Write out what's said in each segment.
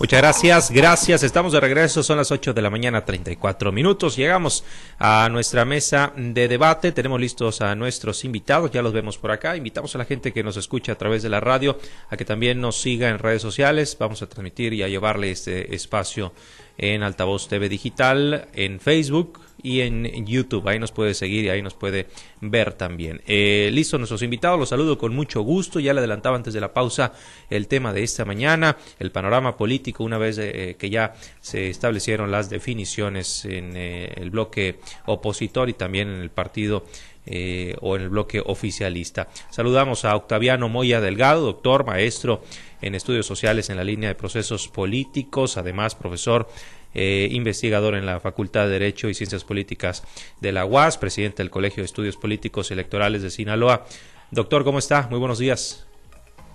Muchas gracias, gracias. Estamos de regreso, son las 8 de la mañana, 34 minutos. Llegamos a nuestra mesa de debate. Tenemos listos a nuestros invitados, ya los vemos por acá. Invitamos a la gente que nos escucha a través de la radio a que también nos siga en redes sociales. Vamos a transmitir y a llevarle este espacio en Altavoz TV Digital, en Facebook, y en YouTube. Ahí nos puede seguir y ahí nos puede ver también. Eh, listo, nuestros invitados, los saludo con mucho gusto. Ya le adelantaba antes de la pausa el tema de esta mañana, el panorama político, una vez eh, que ya se establecieron las definiciones en eh, el bloque opositor y también en el partido eh, o en el bloque oficialista. Saludamos a Octaviano Moya Delgado, doctor, maestro en estudios sociales en la línea de procesos políticos, además profesor eh, investigador en la Facultad de Derecho y Ciencias Políticas de la UAS, presidente del Colegio de Estudios Políticos Electorales de Sinaloa. Doctor, ¿cómo está? Muy buenos días.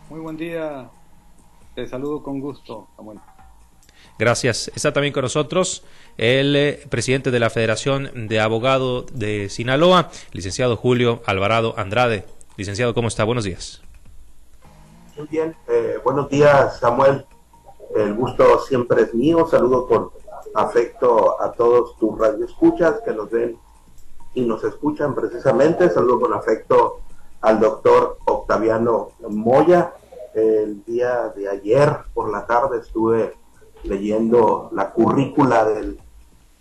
Muy buen día. Te saludo con gusto, Gracias. Está también con nosotros el eh, presidente de la Federación de Abogados de Sinaloa, licenciado Julio Alvarado Andrade. Licenciado, ¿cómo está? Buenos días. Muy bien. Eh, buenos días, Samuel. El gusto siempre es mío. Saludo con afecto a todos tus radioescuchas que nos ven y nos escuchan precisamente. Saludo con afecto al doctor Octaviano Moya. El día de ayer por la tarde estuve leyendo la currícula del,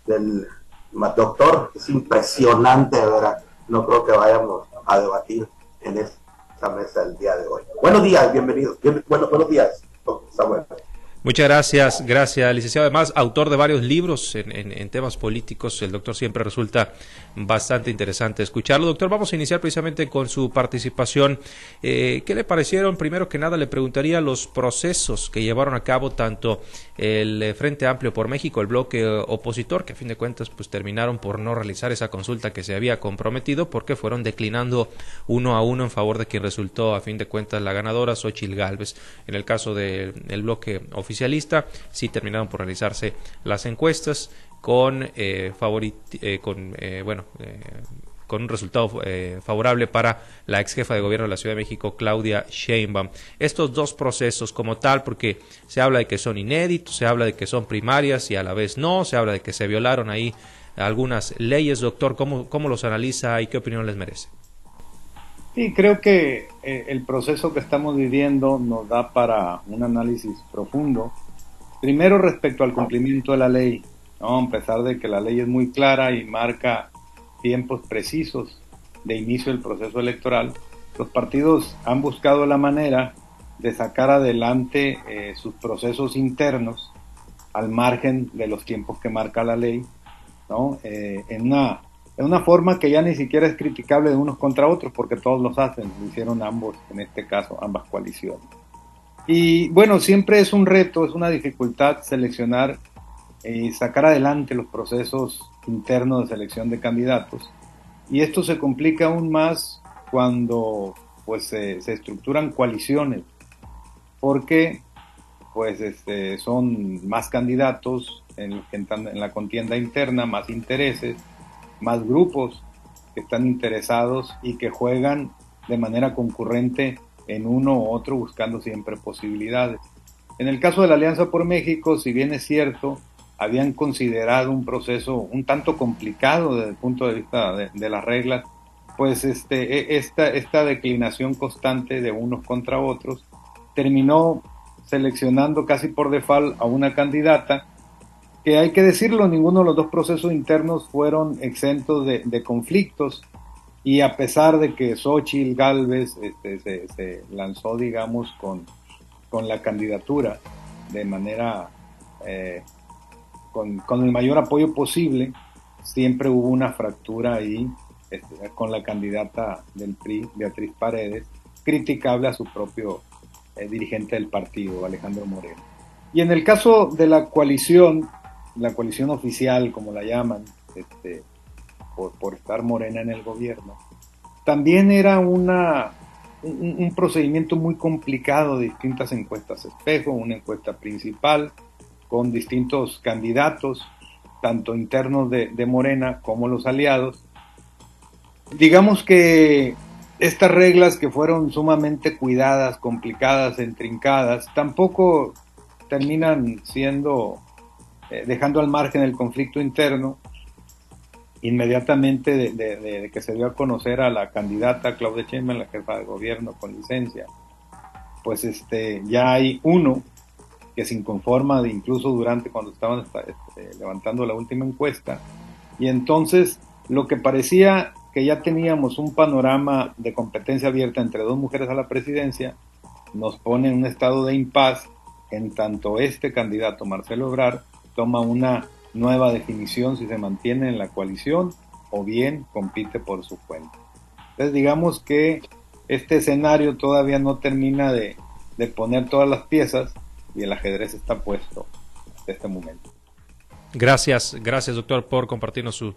del doctor. Es impresionante, ¿verdad? No creo que vayamos a debatir en esta mesa el día de hoy. Buenos días, bienvenidos. bueno, buenos días, Samuel. Muchas gracias, gracias, licenciado. Además, autor de varios libros en, temas políticos, el doctor siempre resulta bastante interesante escucharlo. Doctor, vamos a iniciar precisamente con su participación. Eh, ¿Qué le parecieron? Primero que nada, le preguntaría los procesos que llevaron a cabo tanto el eh, Frente Amplio por México, el bloque opositor, que a fin de cuentas pues terminaron por no realizar esa consulta que se había comprometido porque fueron declinando uno a uno en favor de quien resultó a fin de cuentas la ganadora, Xochil Gálvez. En el caso del bloque oficial, oficialista, sí terminaron por realizarse las encuestas con, eh, eh con eh, bueno, eh, con un resultado favorable para la ex jefa de gobierno de la Ciudad de México, Claudia Sheinbaum. Estos dos procesos como tal, porque se habla de que son inéditos, se habla de que son primarias y a la vez no, se habla de que se violaron ahí algunas leyes. Doctor, ¿cómo, cómo los analiza y qué opinión les merece? Sí, creo que eh, el proceso que estamos viviendo nos da para un análisis profundo. Primero respecto al cumplimiento de la ley, ¿no? a pesar de que la ley es muy clara y marca tiempos precisos de inicio del proceso electoral, los partidos han buscado la manera de sacar adelante eh, sus procesos internos al margen de los tiempos que marca la ley, ¿no? Eh, en una de una forma que ya ni siquiera es criticable de unos contra otros, porque todos los hacen, lo hicieron ambos, en este caso, ambas coaliciones. Y bueno, siempre es un reto, es una dificultad seleccionar y sacar adelante los procesos internos de selección de candidatos. Y esto se complica aún más cuando pues se, estructuran coaliciones, porque pues este, son más candidatos en, en la contienda interna, más intereses, más grupos que están interesados y que juegan de manera concurrente en uno u otro buscando siempre posibilidades. En el caso de la Alianza por México, si bien es cierto, habían considerado un proceso un tanto complicado desde el punto de vista de, las reglas, pues este, e, esta, esta declinación constante de unos contra otros terminó seleccionando casi por default a una candidata que hay que decirlo, ninguno de los dos procesos internos fueron exentos de, conflictos y a pesar de que Xochitl Galvez este, se, lanzó, digamos, con, con, la candidatura de manera, eh, con, el mayor apoyo posible, siempre hubo una fractura ahí este, con la candidata del PRI, Beatriz Paredes, criticable a su propio eh, dirigente del partido, Alejandro Moreno. Y en el caso de la coalición, la coalición oficial, como la llaman, este, por, estar morena en el gobierno, también era una, un, procedimiento muy complicado de distintas encuestas espejo, una encuesta principal con distintos candidatos, tanto internos de, de Morena como los aliados. Digamos que estas reglas que fueron sumamente cuidadas, complicadas, entrincadas, tampoco terminan siendo, eh, dejando al margen el conflicto interno, inmediatamente de, que se dio a conocer a la candidata Claudia Sheinbaum, la jefa de gobierno con licencia, pues este, ya hay uno que se inconforma de incluso durante cuando estaban este, levantando la última encuesta, y entonces lo que parecía que ya teníamos un panorama de competencia abierta entre dos mujeres a la presidencia, nos pone en un estado de impas en tanto este candidato, Marcelo Obrar, toma una nueva definición si se mantiene en la coalición o bien compite por su cuenta. Entonces digamos que este escenario todavía no termina de, de poner todas las piezas y el ajedrez está puesto hasta este momento. Gracias, gracias doctor por compartirnos su,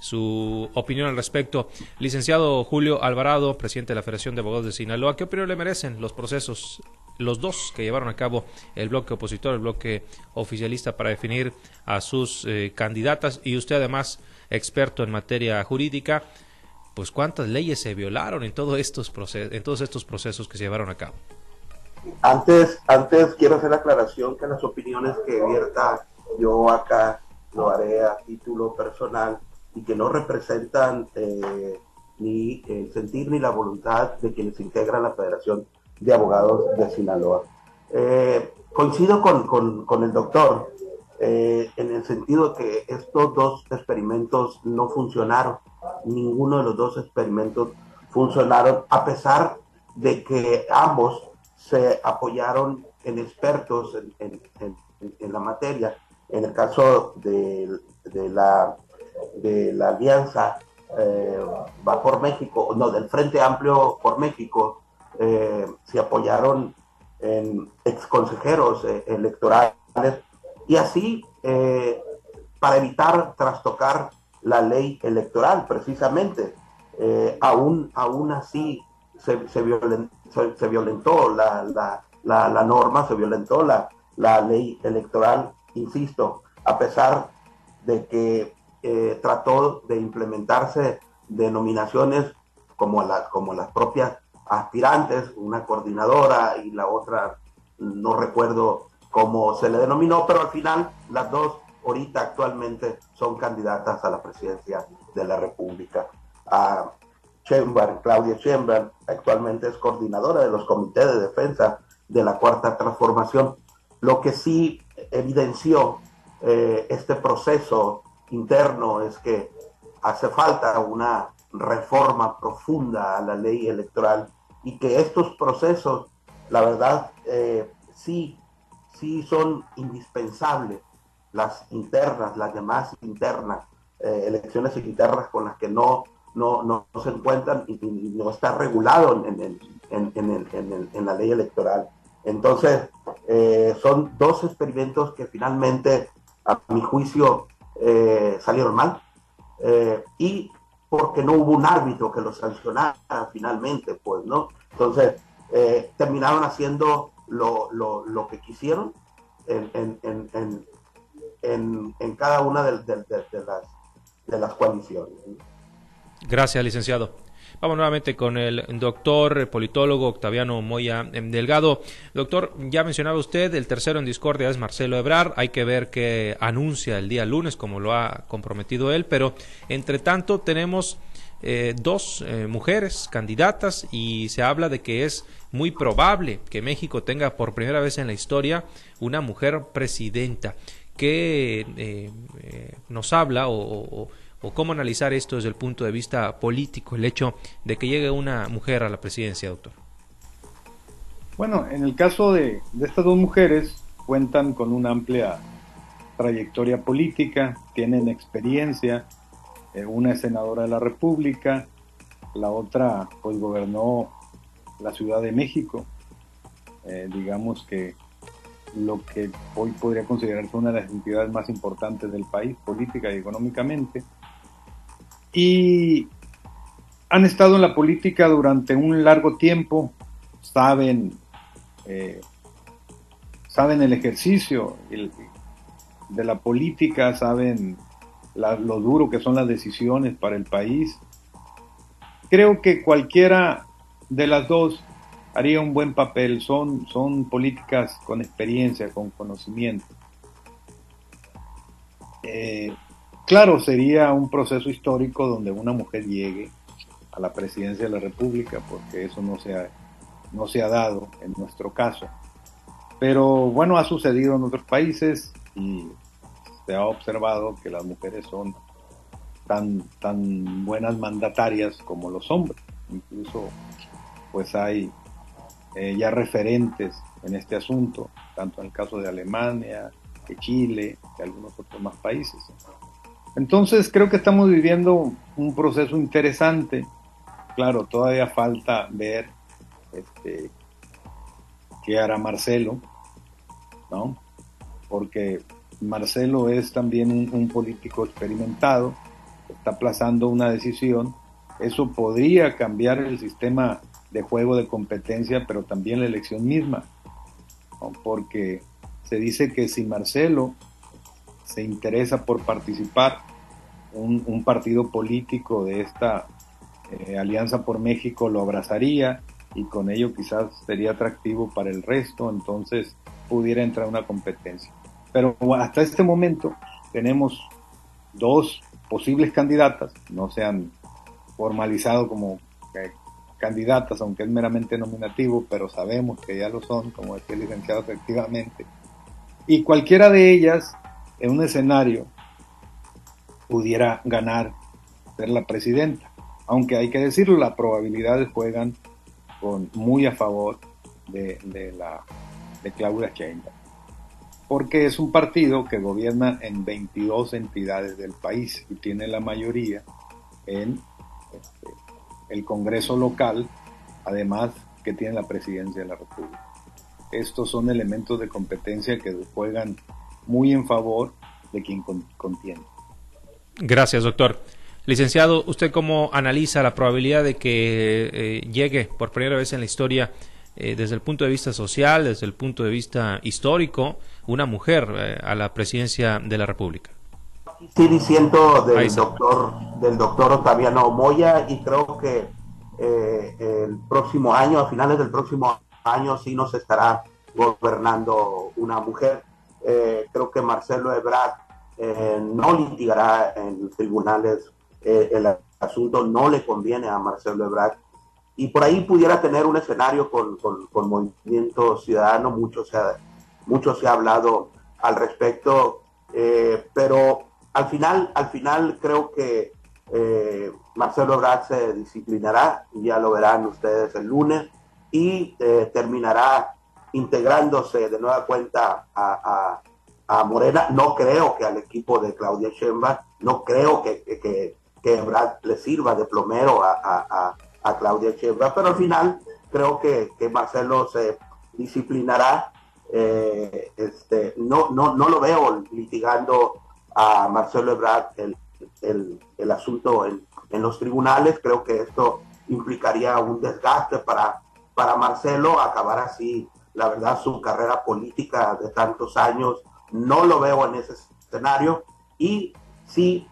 su opinión al respecto. Licenciado Julio Alvarado, presidente de la Federación de Abogados de Sinaloa, ¿qué opinión le merecen los procesos, los dos que llevaron a cabo el bloque opositor, el bloque oficialista para definir a sus eh, candidatas y usted además experto en materia jurídica? Pues cuántas leyes se violaron en, todos estos procesos, en todos estos procesos que se llevaron a cabo. Antes, antes quiero hacer la aclaración que las opiniones que vierta yo acá lo haré a título personal y que no representan eh, ni el sentir ni la voluntad de quienes integran la Federación de Abogados de Sinaloa. Eh, coincido con, el doctor eh, en el sentido de que estos dos experimentos no funcionaron. Ninguno de los dos experimentos funcionaron a pesar de que ambos se apoyaron en expertos en, la materia. En el caso de la de la alianza eh, va por México, no, del Frente Amplio por México, eh, se apoyaron en ex consejeros eh, electorales y así para evitar trastocar la ley electoral precisamente. aún, aún así se, se, violentó, la, la, norma, se violentó la, la ley electoral, insisto, a pesar de que eh, trató de implementarse denominaciones como, la, como las propias aspirantes, una coordinadora y la otra, no recuerdo cómo se le denominó, pero al final las dos ahorita actualmente son candidatas a la presidencia de la República. A Claudia Chamber, actualmente es coordinadora de los comités de defensa de la Cuarta Transformación, lo que sí evidenció eh, este proceso interno es que hace falta una reforma profunda a la ley electoral y que estos procesos, la verdad, eh, sí, sí son indispensables, las internas, las demás internas, eh, elecciones internas con las que no, no, no, se encuentran y, no está regulado en, en, la ley electoral. Entonces, eh, son dos experimentos que finalmente, a mi juicio, eh, salieron mal y porque no hubo un árbitro que los sancionara finalmente, pues, ¿no? Entonces, eh, terminaron haciendo lo, lo, lo, que quisieron en, en, en, en cada una de, las, de las coaliciones. Gracias, licenciado. Vamos nuevamente con el doctor politólogo Octaviano Moya em, Delgado. Doctor, ya mencionaba usted, el tercero en discordia es Marcelo Ebrar. Hay que ver qué anuncia el día lunes, como lo ha comprometido él, pero entre tanto tenemos eh, dos eh, mujeres candidatas y se habla de que es muy probable que México tenga por primera vez en la historia una mujer presidenta que eh, nos habla o cómo analizar esto desde el punto de vista político, el hecho de que llegue una mujer a la presidencia, doctor. Bueno, en el caso de, estas dos mujeres, cuentan con una amplia trayectoria política, tienen experiencia, eh, una es senadora de la República, la otra pues gobernó la Ciudad de México, eh, digamos que lo que hoy podría considerarse una de las entidades más importantes del país, política y económicamente y han estado en la política durante un largo tiempo, saben, eh, saben el ejercicio de la política, saben lo duro que son las decisiones para el país. Creo que cualquiera de las dos haría un buen papel. Son, son políticas con experiencia, con conocimiento. Eh, claro, sería un proceso histórico donde una mujer llegue a la presidencia de la República, porque eso no se ha, no se ha dado en nuestro caso. Pero bueno, ha sucedido en otros países y se ha observado que las mujeres son tan, tan buenas mandatarias como los hombres. Incluso pues hay eh, ya referentes en este asunto, tanto en el caso de Alemania, de Chile, de algunos otros más países. Entonces creo que estamos viviendo un proceso interesante. Claro, todavía falta ver este, qué hará Marcelo, ¿no? Porque Marcelo es también un, político experimentado, está aplazando una decisión, eso podría cambiar el sistema de juego de competencia, pero también la elección misma, porque se dice que si Marcelo se interesa por participar, un, partido político de esta eh, Alianza por México lo abrazaría y con ello quizás sería atractivo para el resto, entonces pudiera entrar una competencia. Pero hasta este momento tenemos dos posibles candidatas, no se han formalizado como eh, candidatas, aunque es meramente nominativo, pero sabemos que ya lo son, como decía el licenciado efectivamente. Y cualquiera de ellas, en un escenario, pudiera ganar ser la presidenta. Aunque hay que decirlo, las probabilidades juegan con, muy a favor de, de la, de Claudia Sheinbaum porque es un partido que gobierna en 22 entidades del país y tiene la mayoría en este, el Congreso local, además que tiene la presidencia de la República. Estos son elementos de competencia que juegan muy en favor de quien contiene. Gracias, doctor. Licenciado, ¿usted cómo analiza la probabilidad de que eh, llegue por primera vez en la historia eh, desde el punto de vista social, desde el punto de vista histórico, una mujer eh, a la presidencia de la República. Sí, diciendo del doctor, del doctor Octaviano Moya y creo que eh, el próximo año, a finales del próximo año, sí nos estará gobernando una mujer. Creo que Marcelo Ebrard no litigará en tribunales. El asunto, no le conviene a Marcelo Ebrard. Y por ahí pudiera tener un escenario con, con, Movimiento Ciudadano, mucho se, ha, mucho se ha hablado al respecto, eh, pero al final, al final creo que eh, Marcelo Ebrard se disciplinará, ya lo verán ustedes el lunes, y eh, terminará integrándose de nueva cuenta a, a, Morena. No creo que al equipo de Claudia Sheinbaum, no creo que, que, que Ebrard le sirva de plomero a, a Claudia Sheinbaum, pero al final creo que, Marcelo se disciplinará. Eh, este, no, no, no lo veo litigando a Marcelo Ebrard el, el, asunto en, los tribunales. Creo que esto implicaría un desgaste para, para Marcelo, acabar así, la verdad, su carrera política de tantos años. No lo veo en ese escenario y sí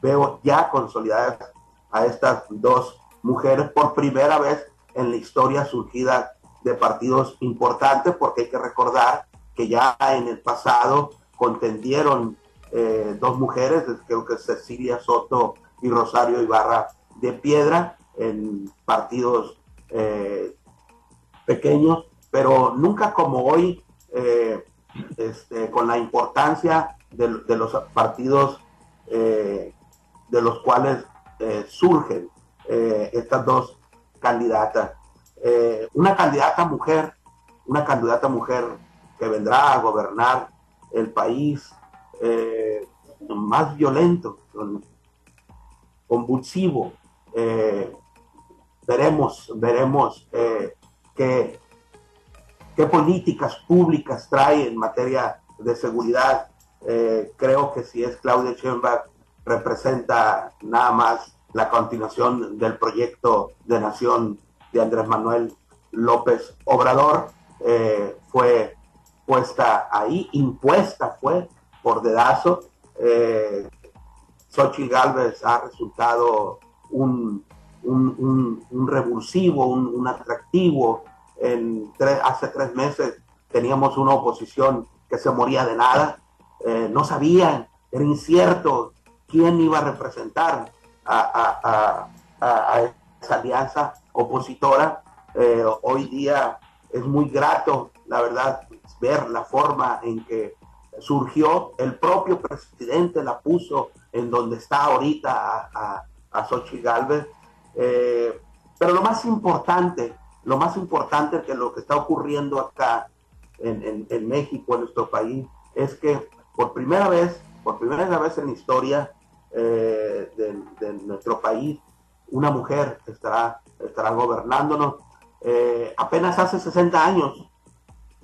veo ya consolidadas a estas dos mujeres por primera vez en la historia surgida de partidos importantes, porque hay que recordar que ya en el pasado contendieron eh, dos mujeres, creo que Cecilia Soto y Rosario Ibarra de Piedra, en partidos eh, pequeños, pero nunca como hoy, eh, este, con la importancia de, los partidos de los cuales surgen eh, estas dos candidatas. Eh, una candidata mujer, una candidata mujer que vendrá a gobernar el país eh, más violento, convulsivo. veremos, veremos qué, qué políticas públicas trae en materia de seguridad. creo que si es Claudia Sheinbaum representa nada más la continuación del proyecto de nación de Andrés Manuel López Obrador eh, fue puesta ahí, impuesta fue por dedazo. Eh, Xochitl Galvez ha resultado un, un, revulsivo, un, atractivo en hace tres meses teníamos una oposición que se moría de nada, eh, no sabían, era incierto quién iba a representar a, esa alianza opositora. Eh, hoy día es muy grato, la verdad, ver la forma en que surgió, el propio presidente la puso en donde está ahorita a, a, Xochitl Galvez. Eh, pero lo más importante, lo más importante que lo que está ocurriendo acá en, en, México, en nuestro país, es que por primera vez, por primera vez en la historia eh, de, nuestro país, una mujer estará, estará gobernándonos. Eh, apenas hace 60 años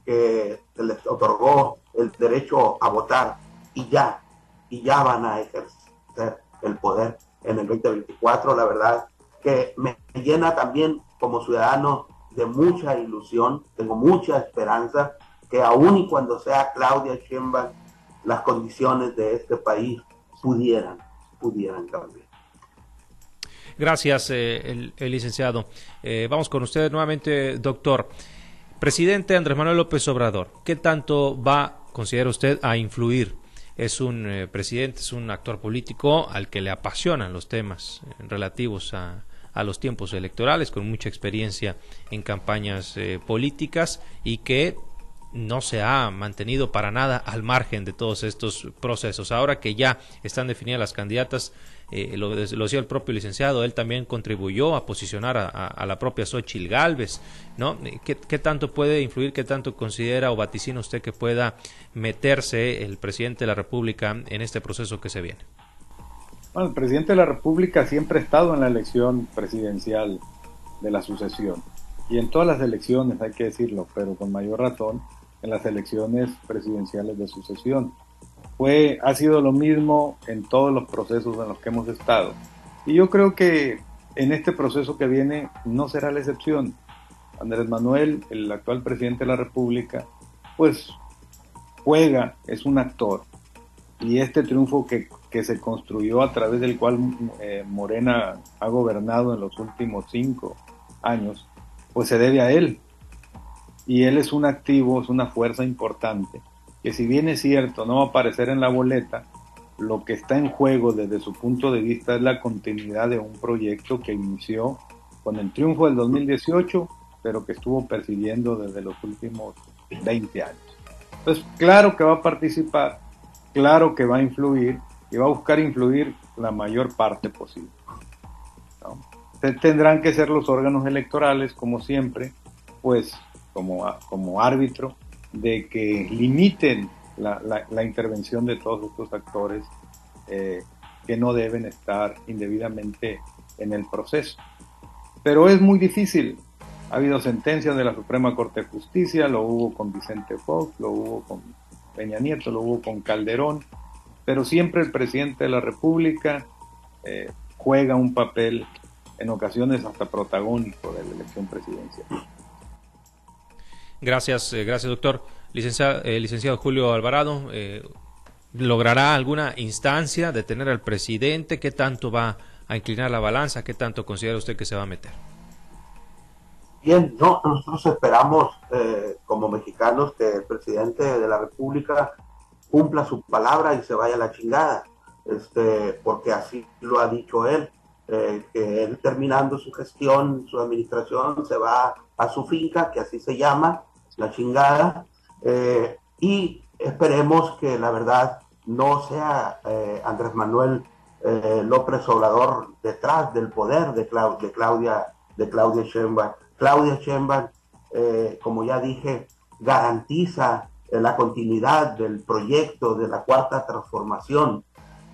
que se les otorgó el derecho a votar y ya, y ya van a ejercer el poder en el 2024. La verdad que me llena también como ciudadano de mucha ilusión, tengo mucha esperanza que aún y cuando sea Claudia Sheinbaum, las condiciones de este país pudieran, pudieran cambiar. Gracias, eh, el, licenciado. Eh, vamos con usted nuevamente, doctor. Presidente Andrés Manuel López Obrador, ¿qué tanto va, considera usted, a influir? Es un eh, presidente, es un actor político al que le apasionan los temas relativos a, a los tiempos electorales, con mucha experiencia en campañas políticas y que no se ha mantenido para nada al margen de todos estos procesos. Ahora que ya están definidas las candidatas, eh, lo, decía el propio licenciado, él también contribuyó a posicionar a, la propia Xochil Gálvez, ¿no? ¿Qué, tanto puede influir, qué tanto considera o vaticina usted que pueda meterse el presidente de la República en este proceso que se viene? Bueno, el presidente de la República siempre ha estado en la elección presidencial de la sucesión y en todas las elecciones, hay que decirlo, pero con mayor razón en las elecciones presidenciales de sucesión. Fue, ha sido lo mismo en todos los procesos en los que hemos estado. Y yo creo que en este proceso que viene no será la excepción. Andrés Manuel, el actual presidente de la República, pues juega, es un actor. Y este triunfo que, que se construyó a través del cual eh, Morena ha gobernado en los últimos cinco años, pues se debe a él, y él es un activo, es una fuerza importante, que si bien es cierto, no va a aparecer en la boleta, lo que está en juego desde su punto de vista es la continuidad de un proyecto que inició con el triunfo del 2018, pero que estuvo persiguiendo desde los últimos 20 años. Entonces, claro que va a participar, claro que va a influir y va a buscar influir la mayor parte posible. Tendrán que ser los órganos electorales, como siempre, pues como, como árbitro de que limiten la, la, intervención de todos estos actores eh, que no deben estar indebidamente en el proceso. Pero es muy difícil. Ha habido sentencias de la Suprema Corte de Justicia, lo hubo con Vicente Fox, lo hubo con Peña Nieto, lo hubo con Calderón, pero siempre el presidente de la República eh, juega un papel en ocasiones hasta protagónico de la elección presidencial. Gracias, eh, gracias doctor. Licenciado, eh, licenciado Julio Alvarado, eh, ¿logrará alguna instancia de tener al presidente? ¿Qué tanto va a inclinar la balanza? ¿Qué tanto considera usted que se va a meter? Bien, no, nosotros esperamos como mexicanos que el presidente de la República cumpla su palabra y se vaya a la chingada, este, porque así lo ha dicho él. que él terminando su gestión, su administración, se va a su finca, que así se llama, la chingada. Eh, y esperemos que la verdad no sea eh, Andrés Manuel eh, López Obrador detrás del poder de, de Claudia de Claudia Sheinbaum. Claudia Sheinbaum, como ya dije, garantiza la continuidad del proyecto de la cuarta transformación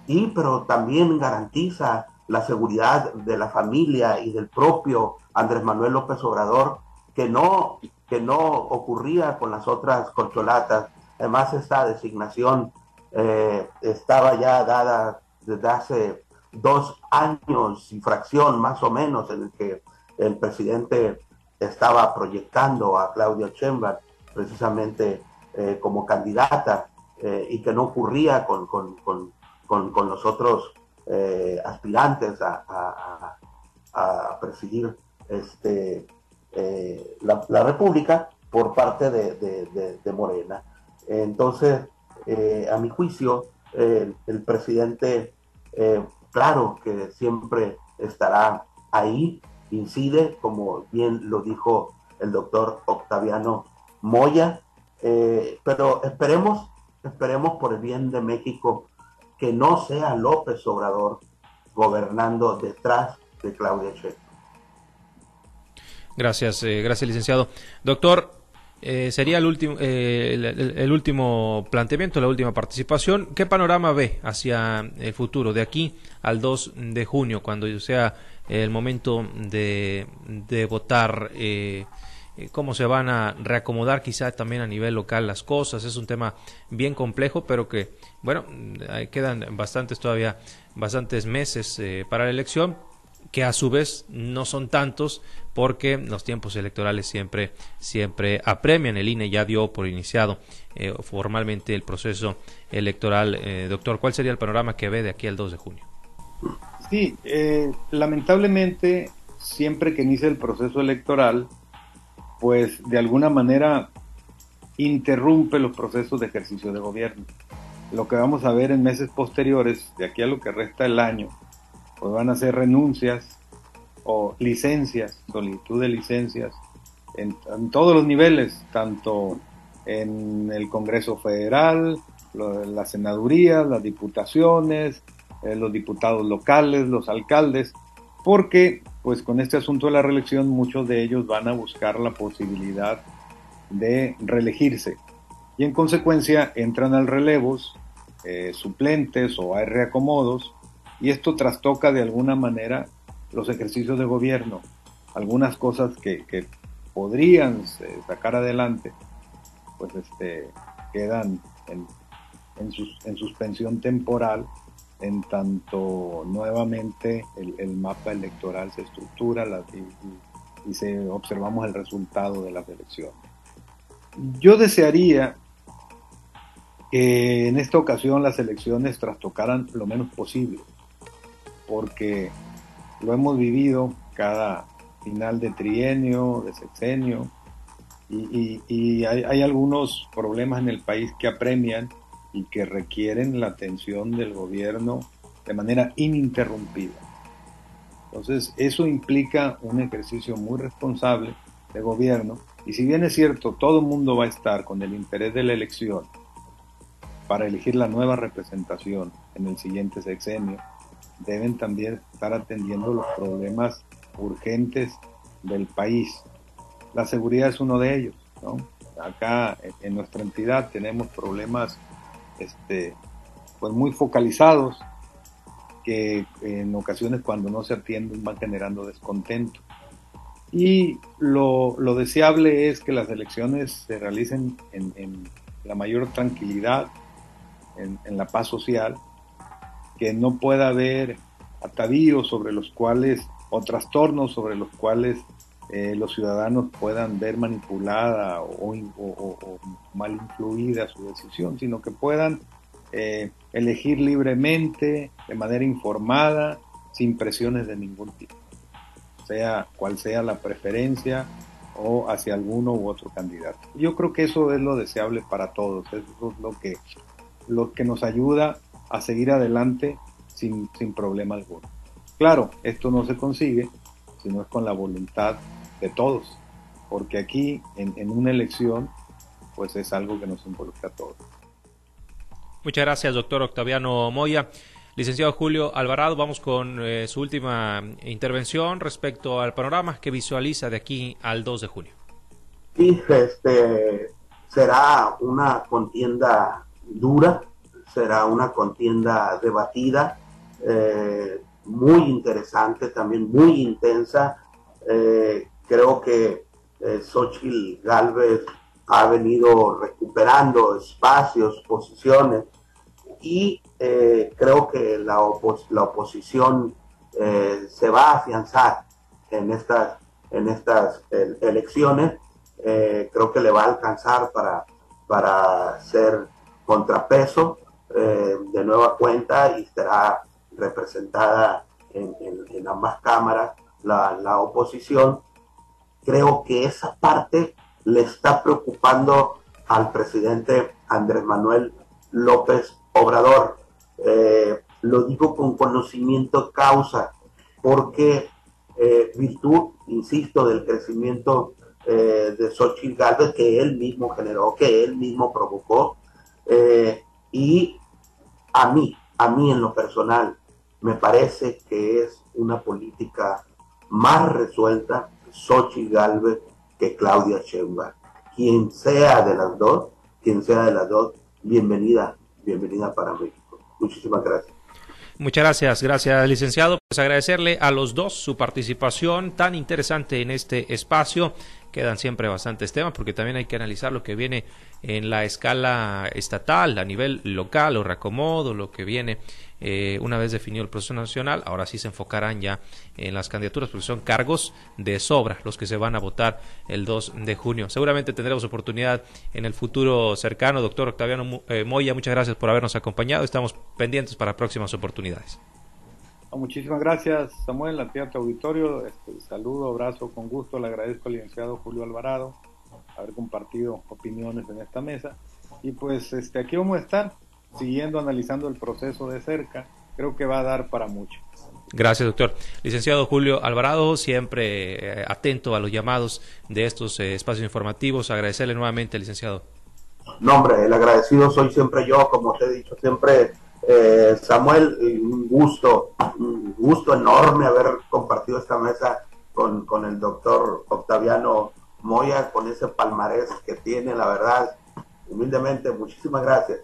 y pero también garantiza la seguridad de la familia y del propio Andrés Manuel López Obrador que no que no ocurría con las otras corcholatas. Además, esta designación eh, estaba ya dada desde hace dos años y fracción más o menos en el que el presidente estaba proyectando a Claudia Sheinbaum precisamente eh, como candidata eh, y que no ocurría con, con, con, los otros aspirantes a, a, presidir este, la, República por parte de, Morena. Entonces, a mi juicio, el presidente, claro que siempre estará ahí, incide, como bien lo dijo el doctor Octaviano Moya, eh, pero esperemos, esperemos por el bien de México que no sea López Obrador gobernando detrás de Claudia Sheinbaum. Gracias, eh, gracias licenciado. Doctor, eh, sería el último, el, último planteamiento, la última participación. ¿Qué panorama ve hacia el futuro, de aquí al 2 de junio, cuando sea el momento de, de votar? Eh, cómo se van a reacomodar quizá también a nivel local las cosas. Es un tema bien complejo, pero que, bueno, quedan bastantes todavía, bastantes meses eh, para la elección, que a su vez no son tantos porque los tiempos electorales siempre, siempre apremian. El INE ya dio por iniciado eh, formalmente el proceso electoral. doctor, ¿cuál sería el panorama que ve de aquí al 2 de junio? Sí, lamentablemente, siempre que inicia el proceso electoral, pues de alguna manera interrumpe los procesos de ejercicio de gobierno. Lo que vamos a ver en meses posteriores, de aquí a lo que resta el año, pues van a ser renuncias o licencias, solicitud de licencias en, todos los niveles, tanto en el Congreso Federal, las senadurías, las diputaciones, eh, los diputados locales, los alcaldes, porque pues con este asunto de la reelección muchos de ellos van a buscar la posibilidad de reelegirse y en consecuencia entran al relevos eh, suplentes o hay reacomodos y esto trastoca de alguna manera los ejercicios de gobierno. Algunas cosas que, podrían eh, sacar adelante pues este, quedan en, en suspensión temporal en tanto nuevamente el, mapa electoral se estructura y, se observamos el resultado de las elecciones. Yo desearía que en esta ocasión las elecciones trastocaran lo menos posible, porque lo hemos vivido cada final de trienio, de sexenio, y, hay, hay, algunos problemas en el país que apremian y que requieren la atención del gobierno de manera ininterrumpida. Entonces, eso implica un ejercicio muy responsable de gobierno y si bien es cierto, todo el mundo va a estar con el interés de la elección para elegir la nueva representación en el siguiente sexenio, deben también estar atendiendo los problemas urgentes del país. La seguridad es uno de ellos. ¿no? Acá en nuestra entidad tenemos problemas este, pues muy focalizados que en ocasiones cuando no se atienden van generando descontento. Y lo, deseable es que las elecciones se realicen en, la mayor tranquilidad, en, la paz social, que no pueda haber atavíos sobre los cuales, o trastornos sobre los cuales eh, los ciudadanos puedan ver manipulada o, mal influida su decisión, sino que puedan eh, elegir libremente, de manera informada, sin presiones de ningún tipo, sea cual sea la preferencia o hacia alguno u otro candidato. Yo creo que eso es lo deseable para todos, eso es lo que, que nos ayuda a seguir adelante sin, sin problema alguno. Claro, esto no se consigue si no es con la voluntad de todos, porque aquí en, una elección pues es algo que nos involucra a todos. Muchas gracias, doctor Octaviano Moya. Licenciado Julio Alvarado, vamos con eh, su última intervención respecto al panorama que visualiza de aquí al 2 de junio. Sí, este, será una contienda dura, será una contienda debatida, eh, muy interesante, también muy intensa. Eh, Creo que eh, Xochitl Galvez ha venido recuperando espacios, posiciones, y eh, creo que la, la oposición eh, se va a afianzar en estas, en estas elecciones. creo que le va a alcanzar para, para ser contrapeso de nueva cuenta y será representada en, ambas cámaras la, la oposición creo que esa parte le está preocupando al presidente Andrés Manuel López Obrador. Eh, lo digo con conocimiento causa, porque eh, virtud, insisto, del crecimiento eh, de Xochitl Galvez que él mismo generó, que él mismo provocó, y a mí, a mí en lo personal, me parece que es una política más resuelta Xochitl Galvez que Claudia Sheinbaum. Quien sea de las dos, quien sea de las dos, bienvenida, bienvenida para México. Muchísimas gracias. Muchas gracias, gracias licenciado. Pues agradecerle a los dos su participación tan interesante en este espacio. Quedan siempre bastantes temas porque también hay que analizar lo que viene en la escala estatal, a nivel local o reacomodo, lo que viene eh, una vez definido el proceso nacional. Ahora sí se enfocarán ya en las candidaturas porque son cargos de sobra los que se van a votar el 2 de junio. Seguramente tendremos oportunidad en el futuro cercano. Doctor Octaviano eh, Moya, muchas gracias por habernos acompañado. Estamos pendientes para próximas oportunidades. Muchísimas gracias, Samuel, a ti, a tu auditorio. Este, saludo, abrazo, con gusto. Le agradezco al licenciado Julio Alvarado haber compartido opiniones en esta mesa. Y pues este, aquí vamos a estar siguiendo analizando el proceso de cerca. Creo que va a dar para mucho. Gracias, doctor. Licenciado Julio Alvarado, siempre eh, atento a los llamados de estos eh, espacios informativos. Agradecerle nuevamente, licenciado. No, hombre, el agradecido soy siempre yo, como te he dicho, siempre eh, Samuel, un gusto, un gusto enorme haber compartido esta mesa con, con el doctor Octaviano Moya, con ese palmarés que tiene, la verdad, humildemente, muchísimas gracias.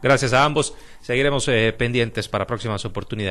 Gracias a ambos. Seguiremos eh, pendientes para próximas oportunidades.